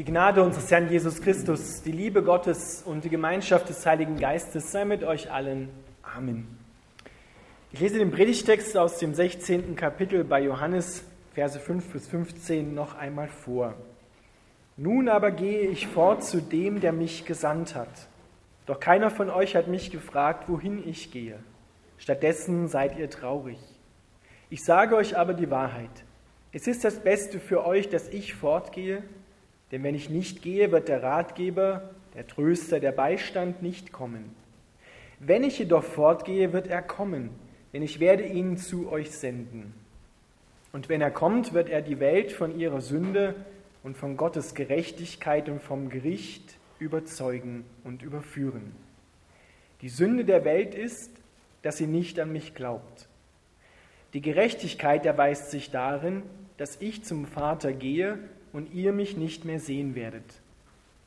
Die Gnade unseres Herrn Jesus Christus, die Liebe Gottes und die Gemeinschaft des Heiligen Geistes sei mit euch allen. Amen. Ich lese den Predigtext aus dem 16. Kapitel bei Johannes, Verse 5 bis 15 noch einmal vor. Nun aber gehe ich fort zu dem, der mich gesandt hat. Doch keiner von euch hat mich gefragt, wohin ich gehe. Stattdessen seid ihr traurig. Ich sage euch aber die Wahrheit. Es ist das Beste für euch, dass ich fortgehe, denn wenn ich nicht gehe, wird der Ratgeber, der Tröster, der Beistand nicht kommen. Wenn ich jedoch fortgehe, wird er kommen, denn ich werde ihn zu euch senden. Und wenn er kommt, wird er die Welt von ihrer Sünde und von Gottes Gerechtigkeit und vom Gericht überzeugen und überführen. Die Sünde der Welt ist, dass sie nicht an mich glaubt. Die Gerechtigkeit erweist sich darin, dass ich zum Vater gehe und ihr mich nicht mehr sehen werdet.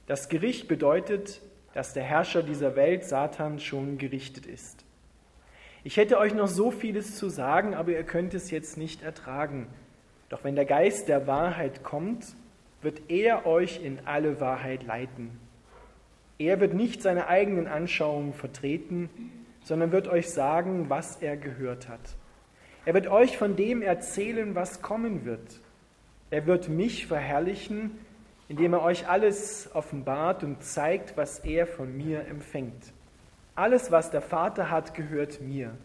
Das Gericht bedeutet, dass der Herrscher dieser Welt, Satan, schon gerichtet ist. Ich hätte euch noch so vieles zu sagen, aber ihr könnt es jetzt nicht ertragen. Doch wenn der Geist der Wahrheit kommt, wird er euch in alle Wahrheit leiten. Er wird nicht seine eigenen Anschauungen vertreten, sondern wird euch sagen, was er gehört hat. Er wird euch von dem erzählen, was kommen wird. Er wird mich verherrlichen, indem er euch alles offenbart und zeigt, was er von mir empfängt. Alles, was der Vater hat, gehört mir.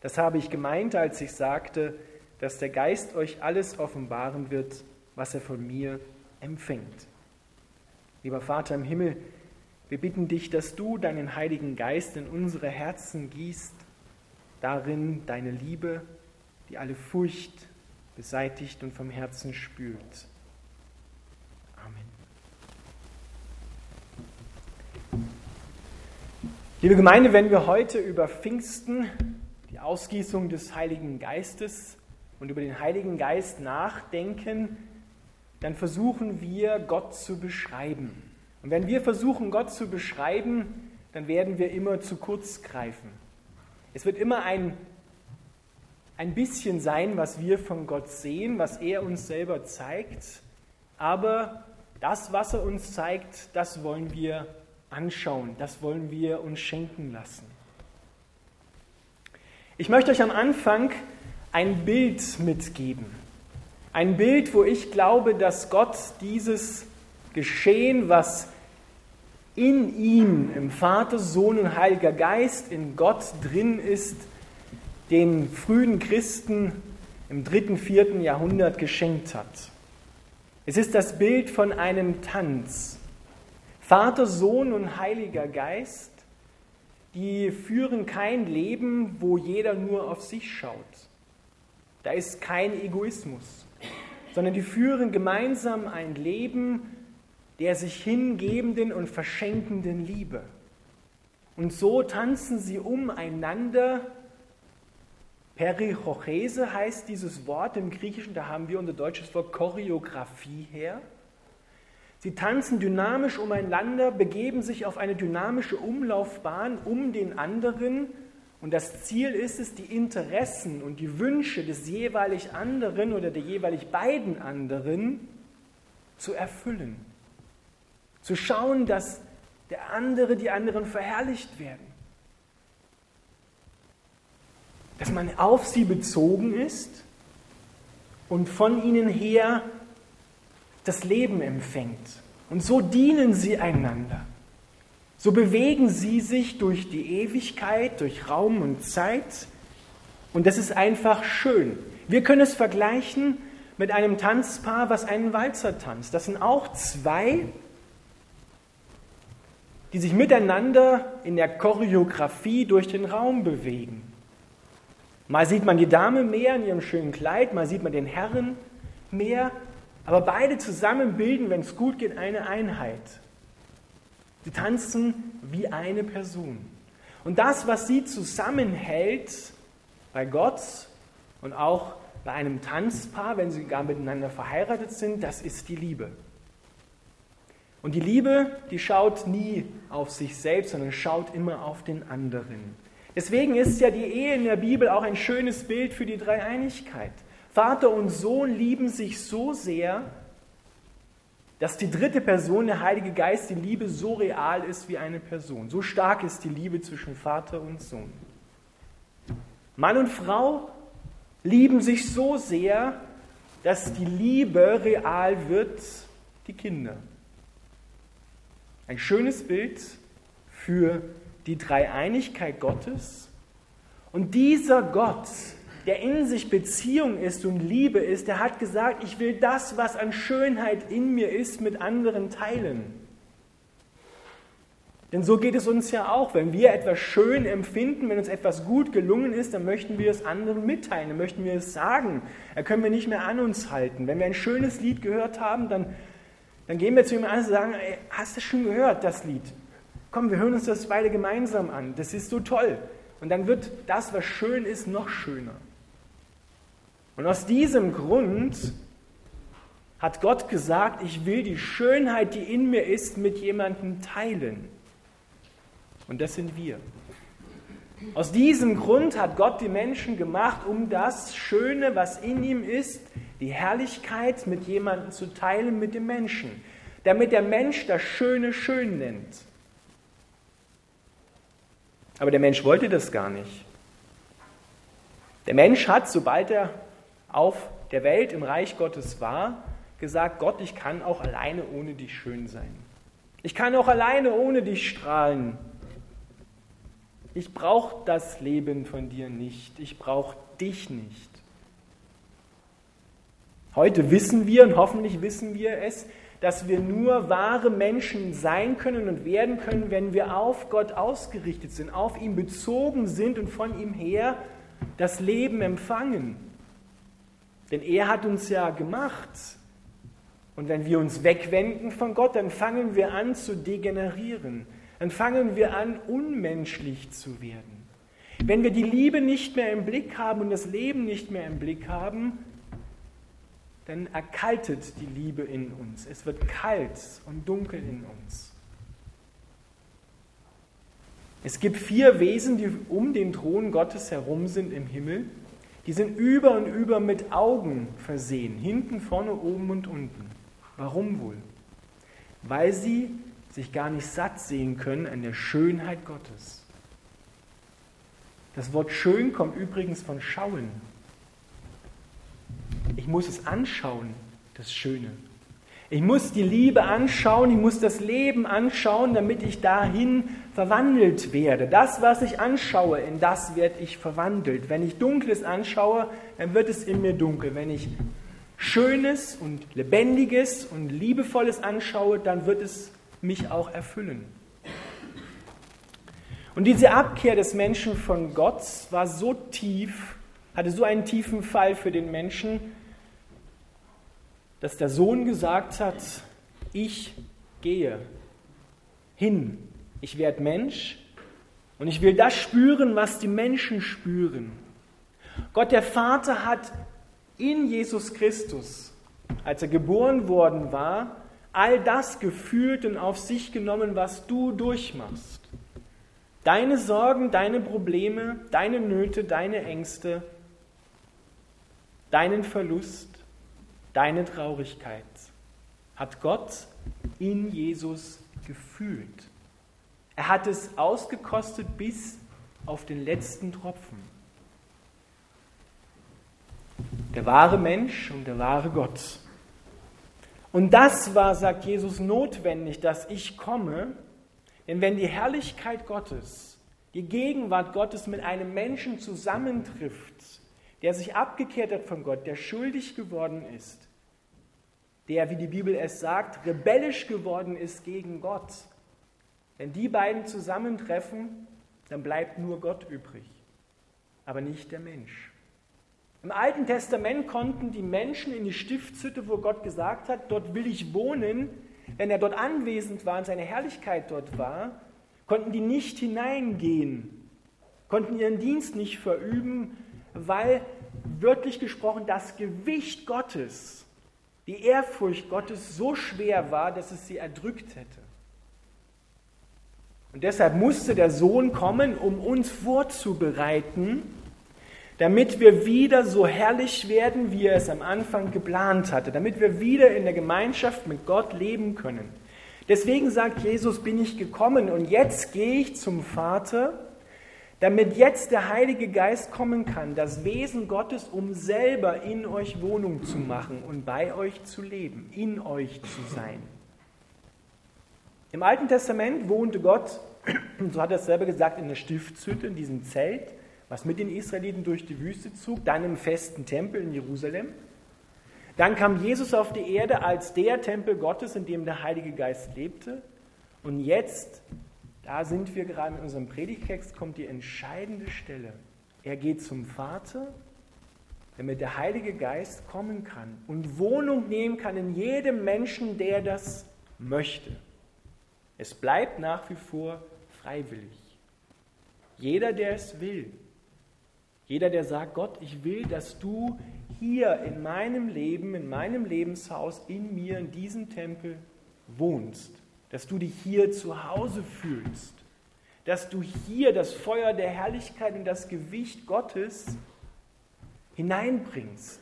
Das habe ich gemeint, als ich sagte, dass der Geist euch alles offenbaren wird, was er von mir empfängt. Lieber Vater im Himmel, wir bitten dich, dass du deinen Heiligen Geist in unsere Herzen gießt, darin deine Liebe, die alle Furcht beseitigt und vom Herzen spült. Amen. Liebe Gemeinde, wenn wir heute über Pfingsten, die Ausgießung des Heiligen Geistes und über den Heiligen Geist nachdenken, dann versuchen wir Gott zu beschreiben. Und wenn wir versuchen, Gott zu beschreiben, dann werden wir immer zu kurz greifen. Es wird immer ein ein bisschen sein, was wir von Gott sehen, was er uns selber zeigt. Aber das, was er uns zeigt, das wollen wir anschauen, das wollen wir uns schenken lassen. Ich möchte euch am Anfang ein Bild mitgeben. Ein Bild, wo ich glaube, dass Gott dieses Geschehen, was in ihm, im Vater, Sohn und Heiliger Geist, in Gott drin ist, den frühen Christen im dritten, vierten Jahrhundert geschenkt hat. Es ist das Bild von einem Tanz. Vater, Sohn und Heiliger Geist, die führen kein Leben, wo jeder nur auf sich schaut. Da ist kein Egoismus, sondern die führen gemeinsam ein Leben der sich hingebenden und verschenkenden Liebe. Und so tanzen sie umeinander Perichochese heißt dieses Wort im Griechischen, da haben wir unser deutsches Wort Choreografie her. Sie tanzen dynamisch umeinander, begeben sich auf eine dynamische Umlaufbahn um den anderen und das Ziel ist es, die Interessen und die Wünsche des jeweilig anderen oder der jeweilig beiden anderen zu erfüllen. Zu schauen, dass der andere, die anderen verherrlicht werden. Dass man auf sie bezogen ist und von ihnen her das Leben empfängt. Und so dienen sie einander. So bewegen sie sich durch die Ewigkeit, durch Raum und Zeit. Und das ist einfach schön. Wir können es vergleichen mit einem Tanzpaar, was einen Walzer tanzt. Das sind auch zwei, die sich miteinander in der Choreografie durch den Raum bewegen. Mal sieht man die Dame mehr in ihrem schönen Kleid, mal sieht man den Herren mehr, aber beide zusammen bilden, wenn es gut geht, eine Einheit. Sie tanzen wie eine Person. Und das, was sie zusammenhält bei Gott und auch bei einem Tanzpaar, wenn sie gar miteinander verheiratet sind, das ist die Liebe. Und die Liebe, die schaut nie auf sich selbst, sondern schaut immer auf den anderen. Deswegen ist ja die Ehe in der Bibel auch ein schönes Bild für die Dreieinigkeit. Vater und Sohn lieben sich so sehr, dass die dritte Person, der Heilige Geist, die Liebe so real ist wie eine Person. So stark ist die Liebe zwischen Vater und Sohn. Mann und Frau lieben sich so sehr, dass die Liebe real wird, die Kinder. Ein schönes Bild für die Dreieinigkeit Gottes. Und dieser Gott, der in sich Beziehung ist und Liebe ist, der hat gesagt, ich will das, was an Schönheit in mir ist, mit anderen teilen. Denn so geht es uns ja auch. Wenn wir etwas schön empfinden, wenn uns etwas gut gelungen ist, dann möchten wir es anderen mitteilen, dann möchten wir es sagen. Da können wir nicht mehr an uns halten. Wenn wir ein schönes Lied gehört haben, dann, dann gehen wir zu jemandem und sagen, ey, hast du schon gehört, das Lied? Komm, wir hören uns das beide gemeinsam an. Das ist so toll. Und dann wird das, was schön ist, noch schöner. Und aus diesem Grund hat Gott gesagt, ich will die Schönheit, die in mir ist, mit jemandem teilen. Und das sind wir. Aus diesem Grund hat Gott die Menschen gemacht, um das Schöne, was in ihm ist, die Herrlichkeit mit jemandem zu teilen, mit dem Menschen. Damit der Mensch das Schöne schön nennt. Aber der Mensch wollte das gar nicht. Der Mensch hat, sobald er auf der Welt im Reich Gottes war, gesagt, Gott, ich kann auch alleine ohne dich schön sein. Ich kann auch alleine ohne dich strahlen. Ich brauche das Leben von dir nicht. Ich brauche dich nicht. Heute wissen wir und hoffentlich wissen wir es, dass wir nur wahre Menschen sein können und werden können, wenn wir auf Gott ausgerichtet sind, auf ihn bezogen sind und von ihm her das Leben empfangen. Denn er hat uns ja gemacht. Und wenn wir uns wegwenden von Gott, dann fangen wir an zu degenerieren. Dann fangen wir an, unmenschlich zu werden. Wenn wir die Liebe nicht mehr im Blick haben und das Leben nicht mehr im Blick haben, dann erkaltet die Liebe in uns. Es wird kalt und dunkel in uns. Es gibt vier Wesen, die um den Thron Gottes herum sind im Himmel. Die sind über und über mit Augen versehen, hinten, vorne, oben und unten. Warum wohl? Weil sie sich gar nicht satt sehen können an der Schönheit Gottes. Das Wort schön kommt übrigens von schauen. Ich muss es anschauen, das Schöne. Ich muss die Liebe anschauen, ich muss das Leben anschauen, damit ich dahin verwandelt werde. Das, was ich anschaue, in das werde ich verwandelt. Wenn ich Dunkles anschaue, dann wird es in mir dunkel. Wenn ich Schönes und Lebendiges und Liebevolles anschaue, dann wird es mich auch erfüllen. Und diese Abkehr des Menschen von Gott war so tief, hatte so einen tiefen Fall für den Menschen, dass der Sohn gesagt hat, ich gehe hin, ich werde Mensch und ich will das spüren, was die Menschen spüren. Gott der Vater hat in Jesus Christus, als er geboren worden war, all das gefühlt und auf sich genommen, was du durchmachst. Deine Sorgen, deine Probleme, deine Nöte, deine Ängste, deinen Verlust, deine Traurigkeit hat Gott in Jesus gefühlt. Er hat es ausgekostet bis auf den letzten Tropfen. Der wahre Mensch und der wahre Gott. Und das war, sagt Jesus, notwendig, dass ich komme, denn wenn die Herrlichkeit Gottes, die Gegenwart Gottes mit einem Menschen zusammentrifft, der sich abgekehrt hat von Gott, der schuldig geworden ist, der, wie die Bibel es sagt, rebellisch geworden ist gegen Gott, wenn die beiden zusammentreffen, dann bleibt nur Gott übrig, aber nicht der Mensch. Im Alten Testament konnten die Menschen in die Stiftshütte, wo Gott gesagt hat, dort will ich wohnen, wenn er dort anwesend war und seine Herrlichkeit dort war, konnten die nicht hineingehen, konnten ihren Dienst nicht verüben, weil wörtlich gesprochen das Gewicht Gottes, die Ehrfurcht Gottes so schwer war, dass es sie erdrückt hätte. Und deshalb musste der Sohn kommen, um uns vorzubereiten, damit wir wieder so herrlich werden, wie er es am Anfang geplant hatte, damit wir wieder in der Gemeinschaft mit Gott leben können. Deswegen sagt Jesus, bin ich gekommen und jetzt gehe ich zum Vater, damit jetzt der Heilige Geist kommen kann, das Wesen Gottes, um selber in euch Wohnung zu machen und bei euch zu leben, in euch zu sein. Im Alten Testament wohnte Gott, so hat er es selber gesagt, in der Stiftshütte, in diesem Zelt, was mit den Israeliten durch die Wüste zog, dann im festen Tempel in Jerusalem. Dann kam Jesus auf die Erde als der Tempel Gottes, in dem der Heilige Geist lebte. Und jetzt, da sind wir gerade in unserem Predigtext, kommt die entscheidende Stelle. Er geht zum Vater, damit der Heilige Geist kommen kann und Wohnung nehmen kann in jedem Menschen, der das möchte. Es bleibt nach wie vor freiwillig. Jeder, der es will. Jeder, der sagt, Gott, ich will, dass du hier in meinem Leben, in meinem Lebenshaus, in mir, in diesem Tempel wohnst, dass du dich hier zu Hause fühlst, dass du hier das Feuer der Herrlichkeit und das Gewicht Gottes hineinbringst.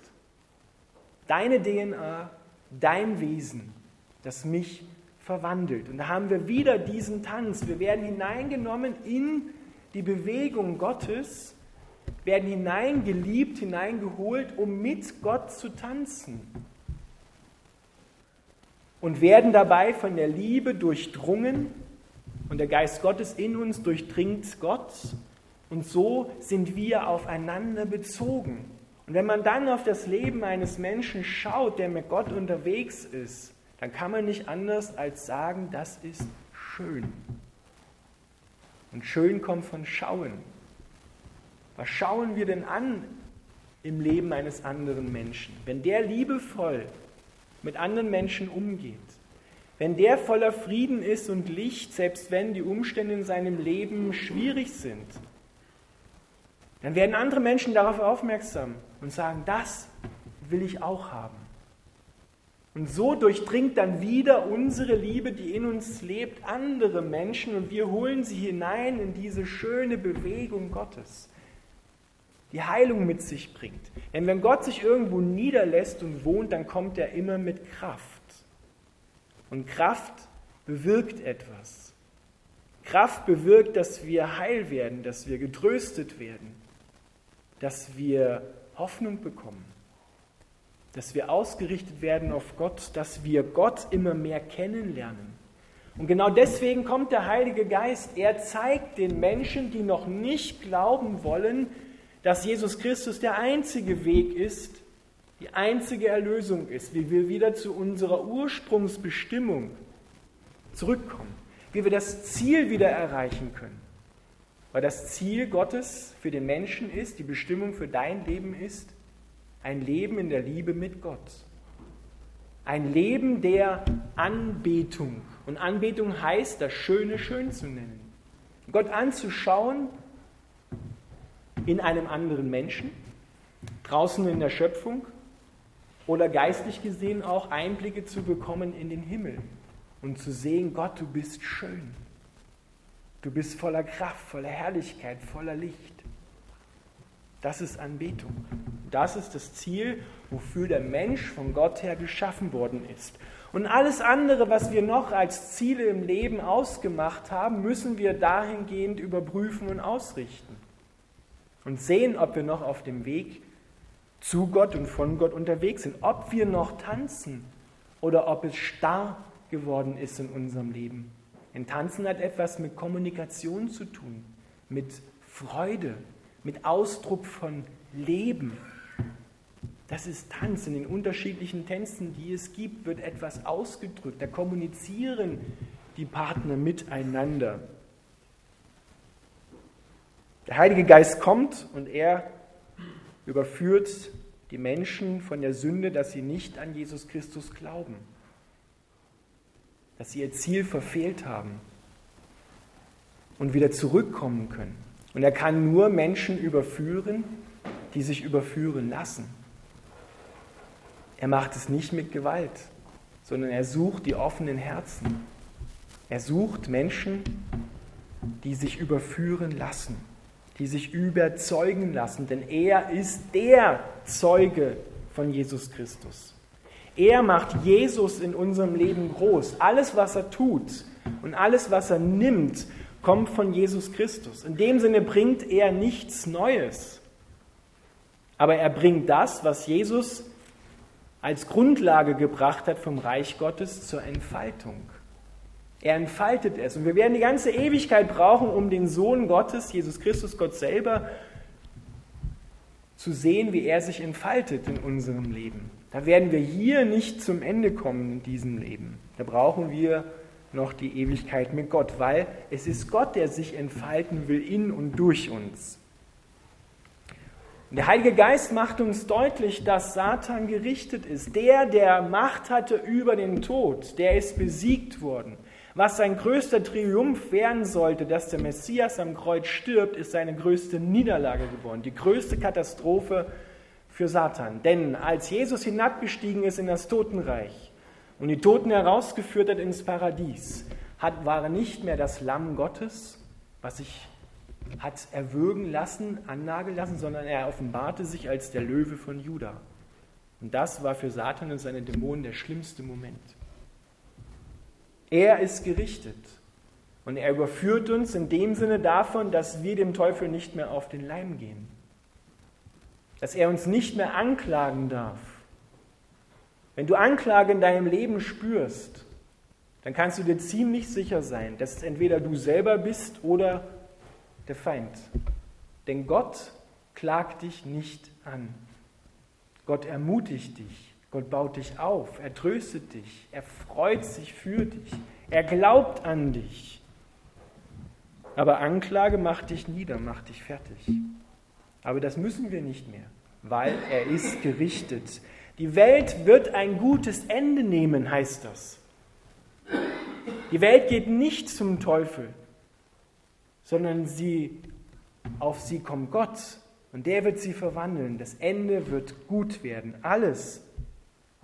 Deine DNA, dein Wesen, das mich verwandelt. Und da haben wir wieder diesen Tanz. Wir werden hineingenommen in die Bewegung Gottes werden hineingeliebt, hineingeholt, um mit Gott zu tanzen. Und werden dabei von der Liebe durchdrungen und der Geist Gottes in uns durchdringt Gott. Und so sind wir aufeinander bezogen. Und wenn man dann auf das Leben eines Menschen schaut, der mit Gott unterwegs ist, dann kann man nicht anders als sagen, das ist schön. Und schön kommt von Schauen. Was schauen wir denn an im Leben eines anderen Menschen? Wenn der liebevoll mit anderen Menschen umgeht, wenn der voller Frieden ist und Licht, selbst wenn die Umstände in seinem Leben schwierig sind, dann werden andere Menschen darauf aufmerksam und sagen, das will ich auch haben. Und so durchdringt dann wieder unsere Liebe, die in uns lebt, andere Menschen und wir holen sie hinein in diese schöne Bewegung Gottes die Heilung mit sich bringt. Denn wenn Gott sich irgendwo niederlässt und wohnt, dann kommt er immer mit Kraft. Und Kraft bewirkt etwas. Kraft bewirkt, dass wir heil werden, dass wir getröstet werden, dass wir Hoffnung bekommen, dass wir ausgerichtet werden auf Gott, dass wir Gott immer mehr kennenlernen. Und genau deswegen kommt der Heilige Geist. Er zeigt den Menschen, die noch nicht glauben wollen, dass Jesus Christus der einzige Weg ist, die einzige Erlösung ist, wie wir wieder zu unserer Ursprungsbestimmung zurückkommen, wie wir das Ziel wieder erreichen können. Weil das Ziel Gottes für den Menschen ist, die Bestimmung für dein Leben ist, ein Leben in der Liebe mit Gott. Ein Leben der Anbetung. Und Anbetung heißt, das Schöne schön zu nennen. Gott anzuschauen in einem anderen Menschen, draußen in der Schöpfung oder geistlich gesehen auch Einblicke zu bekommen in den Himmel und zu sehen, Gott, du bist schön. Du bist voller Kraft, voller Herrlichkeit, voller Licht. Das ist Anbetung. Das ist das Ziel, wofür der Mensch von Gott her geschaffen worden ist. Und alles andere, was wir noch als Ziele im Leben ausgemacht haben, müssen wir dahingehend überprüfen und ausrichten und sehen, ob wir noch auf dem Weg zu Gott und von Gott unterwegs sind, ob wir noch tanzen oder ob es starr geworden ist in unserem Leben. Denn Tanzen hat etwas mit Kommunikation zu tun, mit Freude, mit Ausdruck von Leben. Das ist Tanz. In den unterschiedlichen Tänzen, die es gibt, wird etwas ausgedrückt. Da kommunizieren die Partner miteinander. Der Heilige Geist kommt und er überführt die Menschen von der Sünde, dass sie nicht an Jesus Christus glauben, dass sie ihr Ziel verfehlt haben und wieder zurückkommen können. Und er kann nur Menschen überführen, die sich überführen lassen. Er macht es nicht mit Gewalt, sondern er sucht die offenen Herzen. Er sucht Menschen, die sich überführen lassen. Die sich überzeugen lassen, denn er ist der Zeuge von Jesus Christus. Er macht Jesus in unserem Leben groß. Alles, was er tut und alles, was er nimmt, kommt von Jesus Christus. In dem Sinne bringt er nichts Neues. Aber er bringt das, was Jesus als Grundlage gebracht hat vom Reich Gottes zur Entfaltung. Er entfaltet es. Und wir werden die ganze Ewigkeit brauchen, um den Sohn Gottes, Jesus Christus, Gott selber, zu sehen, wie er sich entfaltet in unserem Leben. Da werden wir hier nicht zum Ende kommen in diesem Leben. Da brauchen wir noch die Ewigkeit mit Gott, weil es ist Gott, der sich entfalten will in und durch uns. Der Heilige Geist macht uns deutlich, dass Satan gerichtet ist. Der, der Macht hatte über den Tod, der ist besiegt worden. Was sein größter Triumph werden sollte, dass der Messias am Kreuz stirbt, ist seine größte Niederlage geworden, die größte Katastrophe für Satan. Denn als Jesus hinabgestiegen ist in das Totenreich und die Toten herausgeführt hat ins Paradies, hat, war er nicht mehr das Lamm Gottes, was sich hat erwürgen lassen, annageln lassen, sondern er offenbarte sich als der Löwe von Juda. Und das war für Satan und seine Dämonen der schlimmste Moment. Er ist gerichtet. Und er überführt uns in dem Sinne davon, dass wir dem Teufel nicht mehr auf den Leim gehen. Dass er uns nicht mehr anklagen darf. Wenn du Anklage in deinem Leben spürst, dann kannst du dir ziemlich sicher sein, dass es entweder du selber bist oder der Feind. Denn Gott klagt dich nicht an. Gott ermutigt dich. Gott baut dich auf. Er tröstet dich. Er freut sich für dich. Er glaubt an dich. Aber Anklage macht dich nieder, macht dich fertig. Aber das müssen wir nicht mehr, weil er ist gerichtet. Die Welt wird ein gutes Ende nehmen, heißt das. Die Welt geht nicht zum Teufel, sondern sie, auf sie kommt Gott und der wird sie verwandeln. Das Ende wird gut werden. Alles,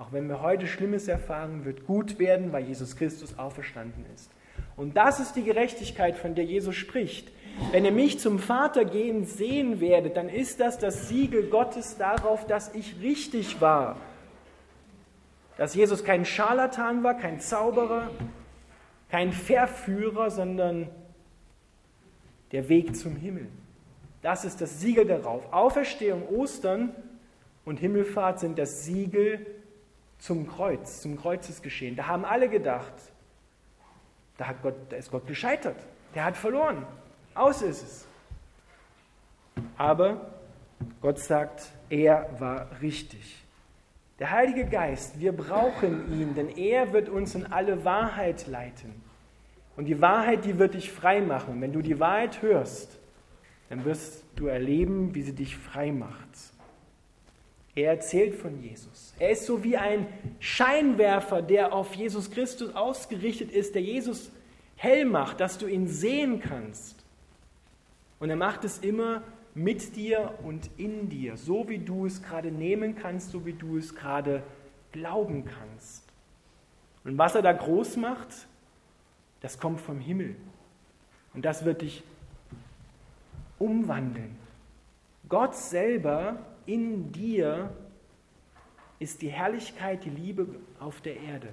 auch wenn wir heute Schlimmes erfahren, wird gut werden, weil Jesus Christus auferstanden ist. Und das ist die Gerechtigkeit, von der Jesus spricht. Wenn ihr mich zum Vater gehen sehen werdet, dann ist das das Siegel Gottes darauf, dass ich richtig war. Dass Jesus kein Scharlatan war, kein Zauberer, kein Verführer, sondern der Weg zum Himmel. Das ist das Siegel darauf. Auferstehung, Ostern und Himmelfahrt sind das Siegel zum Kreuz, zum Kreuzesgeschehen. Da haben alle gedacht, da, hat Gott, da ist Gott gescheitert. Der hat verloren. Aus ist es. Aber Gott sagt, er war richtig. Der Heilige Geist, wir brauchen ihn, denn er wird uns in alle Wahrheit leiten. Und die Wahrheit, die wird dich frei machen. Wenn du die Wahrheit hörst, dann wirst du erleben, wie sie dich frei macht. Er erzählt von Jesus. Er ist so wie ein Scheinwerfer, der auf Jesus Christus ausgerichtet ist, der Jesus hell macht, dass du ihn sehen kannst. Und er macht es immer mit dir und in dir, so wie du es gerade nehmen kannst, so wie du es gerade glauben kannst. Und was er da groß macht, das kommt vom Himmel. Und das wird dich umwandeln. Gott selber in dir ist die Herrlichkeit, die Liebe auf der Erde,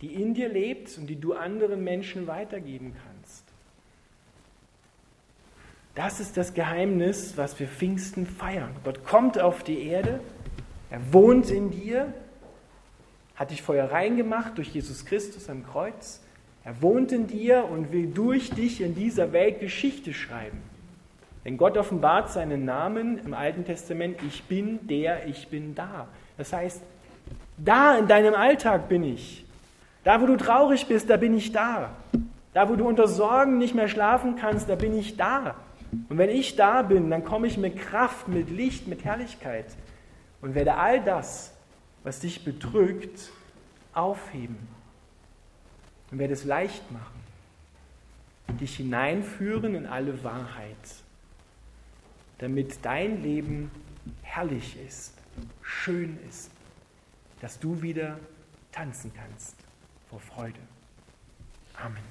die in dir lebt und die du anderen Menschen weitergeben kannst. Das ist das Geheimnis, was wir Pfingsten feiern. Gott kommt auf die Erde, er wohnt in dir, hat dich vorher reingemacht durch Jesus Christus am Kreuz er wohnt in dir und will durch dich in dieser Welt Geschichte schreiben. Denn Gott offenbart seinen Namen im Alten Testament, ich bin der, ich bin da. Das heißt, da in deinem Alltag bin ich. Da, wo du traurig bist, da bin ich da. Da, wo du unter Sorgen nicht mehr schlafen kannst, da bin ich da. Und wenn ich da bin, dann komme ich mit Kraft, mit Licht, mit Herrlichkeit und werde all das, was dich bedrückt, aufheben und werde es leicht machen, dich hineinführen in alle Wahrheit, damit dein Leben herrlich ist, schön ist, dass du wieder tanzen kannst vor Freude. Amen.